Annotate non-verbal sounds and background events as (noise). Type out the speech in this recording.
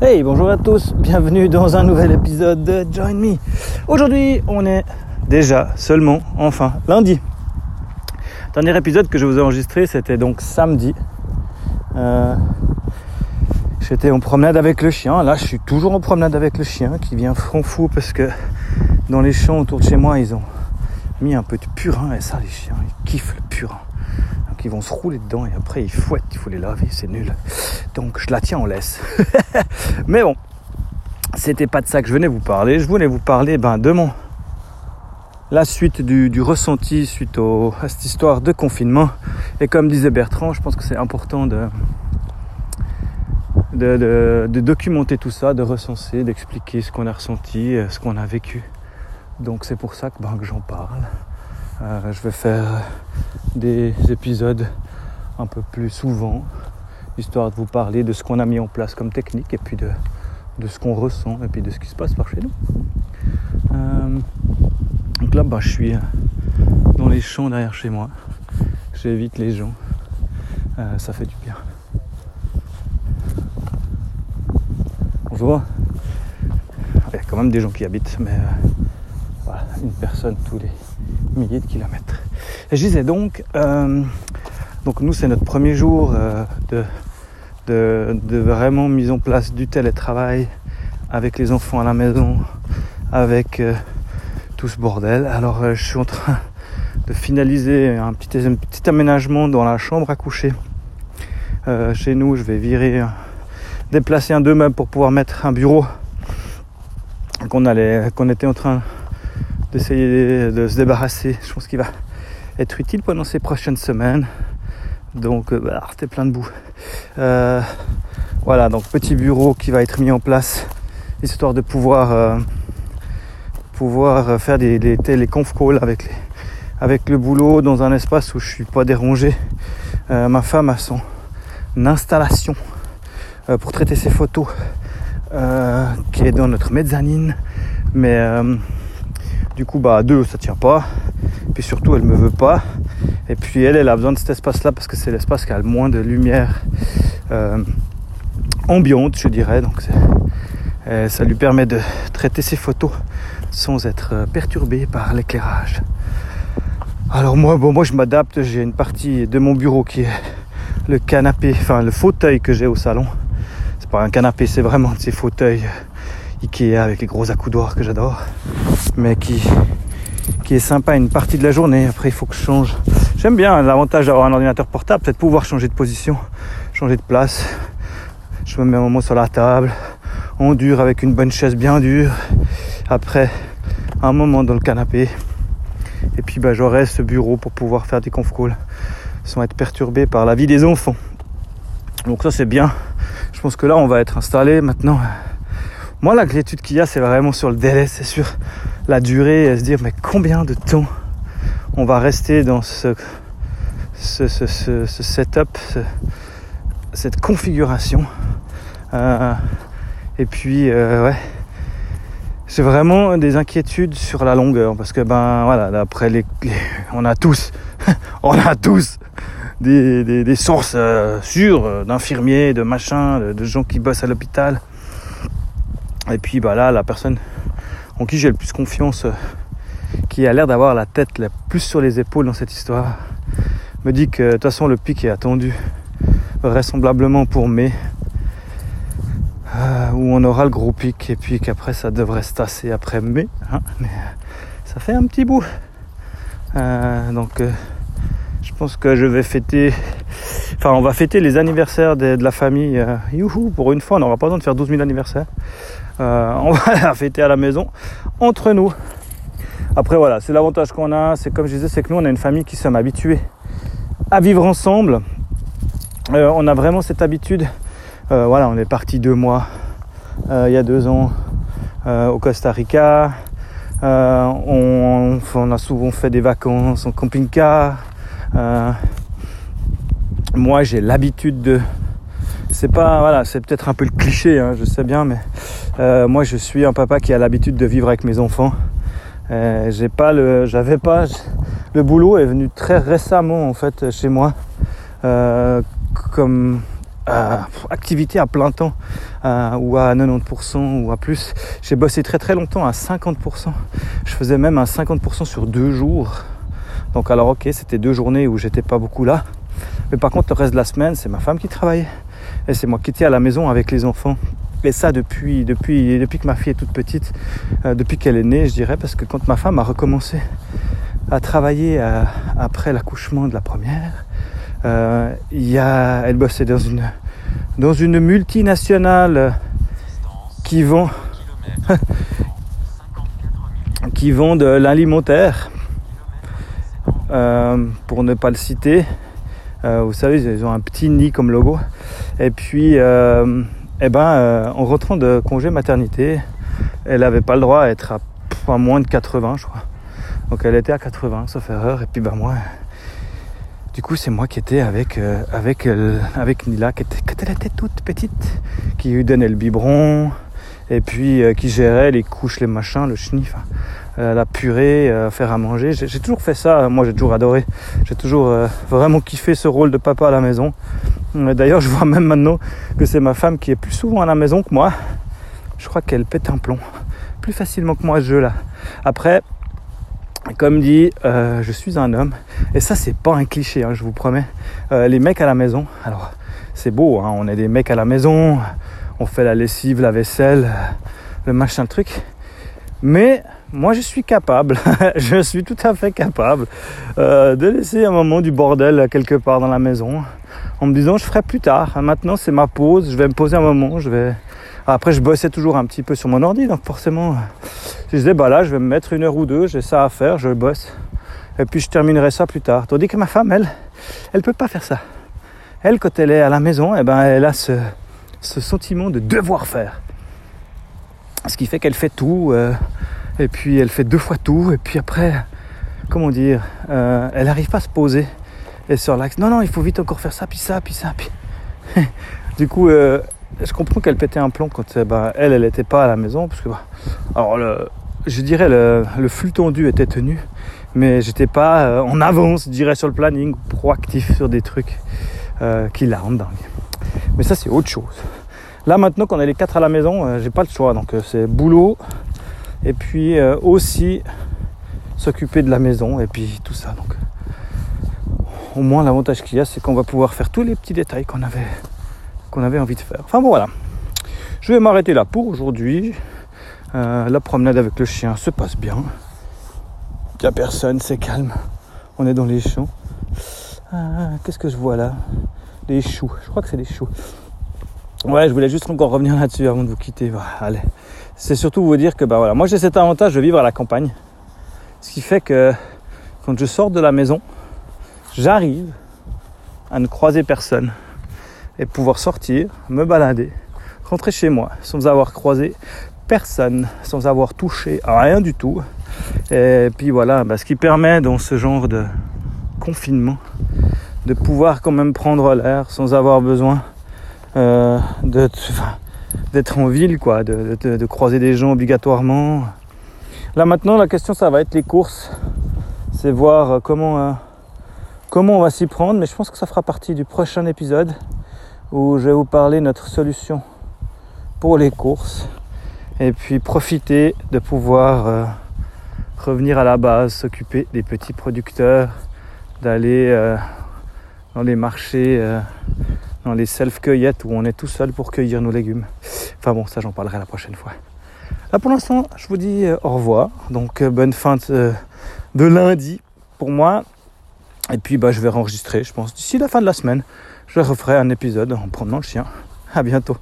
Hey, bonjour à tous, bienvenue dans un nouvel épisode de Join Me. Aujourd'hui, on est déjà seulement, enfin, lundi. Dernier épisode que je vous ai enregistré, c'était donc samedi. Euh, J'étais en promenade avec le chien. Là, je suis toujours en promenade avec le chien qui vient front fou parce que dans les champs autour de chez moi, ils ont mis un peu de purin et ça, les chiens, ils kiffent le purin. Ils vont se rouler dedans et après ils fouettent, il faut les laver, c'est nul. Donc je la tiens en laisse. (laughs) Mais bon, c'était pas de ça que je venais vous parler. Je voulais vous parler ben, de mon la suite du, ressenti suite au, à cette histoire de confinement. Et comme disait Bertrand, je pense que c'est important de, de, de, de, documenter tout ça, de recenser, d'expliquer ce qu'on a ressenti, euh, ce qu'on a vécu. Donc c'est pour ça que, ben, que j'en parle. Euh, je vais faire des épisodes un peu plus souvent, histoire de vous parler de ce qu'on a mis en place comme technique et puis de, ce qu'on ressent et puis de ce qui se passe par chez nous. Euh, donc là, bah, je suis dans les champs derrière chez moi. J'évite les gens. Euh, ça fait du bien. Bonjour. Il y a quand même des gens qui habitent, mais voilà, une personne tous les milliers de kilomètres. Et je disais donc, euh, donc nous c'est notre premier jour euh, de, de, vraiment mise en place du télétravail avec les enfants à la maison, avec euh, tout ce bordel. Alors je suis en train de finaliser un petit, petit aménagement dans la chambre à coucher. Chez nous, je vais virer, déplacer un deux meubles pour pouvoir mettre un bureau qu'on allait, qu'on était en train d'essayer de se débarrasser. Je pense qu'il va être utile pendant ces prochaines semaines. Donc, euh, bah, c'était plein de boue. Euh, voilà, donc petit bureau qui va être mis en place, histoire de pouvoir euh, pouvoir faire des, des téléconf calls avec les, avec le boulot dans un espace où je suis pas dérangé. Euh, ma femme a son installation euh, pour traiter ses photos euh, qui est dans notre mezzanine, mais du coup, bah, à deux, ça tient pas. Puis surtout, elle me veut pas. Et puis elle, elle a besoin de cet espace-là parce que c'est l'espace qui a le moins de lumière euh, ambiante, je dirais. Donc euh, ça lui permet de traiter ses photos sans être euh, perturbé par l'éclairage. Alors moi, bon, moi je m'adapte. J'ai une partie de mon bureau qui est le canapé, enfin le fauteuil que j'ai au salon. C'est pas un canapé, c'est vraiment de ces fauteuils Ikea avec les gros accoudoirs que j'adore, mais qui qui est sympa une partie de la journée. Après, il faut que je change. J'aime bien l'avantage d'avoir un ordinateur portable, peut-être pouvoir changer de position, changer de place. Je me mets un moment sur la table, en dur avec une bonne chaise bien dure. Après, un moment dans le canapé. Et puis, bah, j'aurai ce bureau pour pouvoir faire des conf calls sans être perturbé par la vie des enfants. Donc ça, c'est bien. Je pense que là, on va être installé maintenant. Moi, l'inquiétude qu'il y a, c'est vraiment sur le délai, c'est sur la durée et se dire mais combien de temps on va rester dans ce, setup, cette configuration. Euh, et puis euh, ouais, j'ai vraiment des inquiétudes sur la longueur parce que ben voilà, d'après les, on a tous, (laughs) on a tous des, sources euh, sûres d'infirmiers, de machins, de, gens qui bossent à l'hôpital. Et puis bah là, la personne en qui j'ai le plus confiance, euh, qui a l'air d'avoir la tête la plus sur les épaules dans cette histoire, me dit que de toute façon le pic est attendu vraisemblablement pour mai, euh, où on aura le gros pic et puis qu'après ça devrait se tasser après mai. Hein, mais ça fait un petit bout. Euh, donc euh, je pense que je vais fêter, enfin on va fêter les anniversaires de, de la famille. Euh, youhou, pour une fois on n'aura pas besoin de faire 12 000 anniversaires. Euh, on (laughs) va la fêter à la maison entre nous. Après voilà, c'est l'avantage qu'on a, c'est comme je disais, c'est que nous on a une famille qui sommes habitués à vivre ensemble. Euh, on a vraiment cette habitude. Euh, voilà, on est parti deux mois il y a deux ans au Costa Rica. On, on, a souvent fait des vacances en camping-car. moi j'ai l'habitude de c'est pas voilà c'est peut-être un peu le cliché hein, je sais bien mais euh, moi je suis un papa qui a l'habitude de vivre avec mes enfants euh, j'ai pas le j'avais pas le boulot est venu très récemment en fait chez moi euh, comme activité à plein temps ou à 90% ou à plus. J'ai bossé très très longtemps à 50%. Je faisais même un 50% sur deux jours. Donc alors ok, c'était deux journées où j'étais pas beaucoup là. Mais par contre, le reste de la semaine, c'est ma femme qui travaillait. Et c'est moi qui étais à la maison avec les enfants. Et ça depuis, depuis, depuis que ma fille est toute petite, euh, depuis qu'elle est née, je dirais, parce que quand ma femme a recommencé à travailler euh, après l'accouchement de la première, euh, a, elle bossait dans une, multinationale (laughs) qui vend, de l'alimentaire, pour ne pas le citer. Euh, vous savez, ils ont un petit nid comme logo. Et puis, euh, eh ben, en rentrant de congé maternité, elle n'avait pas le droit à être à, moins de 80, je crois. Donc elle était à 80, sauf erreur. Et puis ben moi, du coup c'est moi qui étais avec avec avec Nila, qui était, quand elle était toute petite, qui lui donnait le biberon, et puis qui gérait les couches, les machins, le chenille. Euh, la purée, euh, faire à manger. J'ai toujours fait ça, moi j'ai toujours adoré. J'ai toujours euh, vraiment kiffé ce rôle de papa à la maison. D'ailleurs, je vois même maintenant que c'est ma femme qui est plus souvent à la maison que moi. Je crois qu'elle pète un plomb plus facilement que moi ce jeu-là. Après, comme dit, je suis un homme. Et ça, c'est pas un cliché, hein, je vous promets. les mecs à la maison, alors c'est beau, hein, on est des mecs à la maison, on fait la lessive, la vaisselle, le machin, truc. Mais moi je suis capable, (laughs) je suis tout à fait capable euh, de laisser un moment du bordel quelque part dans la maison en me disant je ferai plus tard. Maintenant c'est ma pause, je vais me poser un moment, je vais. Après je bossais toujours un petit peu sur mon ordi, donc forcément je disais bah là je vais me mettre une heure ou deux, j'ai ça à faire, je bosse. Et puis je terminerai ça plus tard. Tandis que ma femme, elle, elle peut pas faire ça. Elle, quand elle est à la maison, eh ben, elle a ce, ce sentiment de devoir faire. Ce qui fait qu'elle fait tout. Euh, et puis elle fait deux fois tout, et puis après, comment dire, euh, elle n'arrive pas à se poser. Et sur l'axe, non, non, il faut vite encore faire ça, puis ça, puis ça, puis. (laughs) du coup, euh, je comprends qu'elle pétait un plomb quand bah, elle, elle n'était pas à la maison, parce que, bah, alors, je dirais, le, flux tendu était tenu, mais j'étais pas en avance, je dirais, sur le planning, proactif sur des trucs qui la rendent dingue. Mais ça, c'est autre chose. Là, maintenant, qu'on est les quatre à la maison, j'ai pas le choix, donc c'est boulot, et puis euh, aussi s'occuper de la maison et puis tout ça. Donc, au moins l'avantage qu'il y a, c'est qu'on va pouvoir faire tous les petits détails qu'on avait, avait envie de faire. Enfin bon voilà, je vais m'arrêter là pour aujourd'hui. Euh, la promenade avec le chien se passe bien. Il n'y a personne, c'est calme. On est dans les champs. Ah, qu'est-ce que je vois là? Des choux. Je crois que c'est des choux. Ouais, je voulais juste encore revenir là-dessus avant de vous quitter. allez c'est surtout vous dire que bah voilà, moi j'ai cet avantage de vivre à la campagne. Ce qui fait que quand je sors de la maison, j'arrive à ne croiser personne et pouvoir sortir, me balader, rentrer chez moi sans avoir croisé personne, sans avoir touché à rien du tout. Et puis voilà, bah, ce qui permet dans ce genre de confinement de pouvoir quand même prendre l'air sans avoir besoin euh, d'être en ville, quoi, de, croiser des gens obligatoirement. Là maintenant, la question, ça va être les courses. C'est voir euh, comment, euh, comment on va s'y prendre, mais je pense que ça fera partie du prochain épisode où je vais vous parler notre solution pour les courses et puis profiter de pouvoir revenir à la base, s'occuper des petits producteurs, d'aller dans les marchés dans les self-cueillettes où on est tout seul pour cueillir nos légumes. Enfin bon, ça j'en parlerai la prochaine fois. Là pour l'instant, je vous dis euh, au revoir. Donc euh, bonne fin de, de, lundi pour moi. Et puis bah, je vais enregistrer, je pense, d'ici la fin de la semaine. Je referai un épisode en promenant le chien. À bientôt.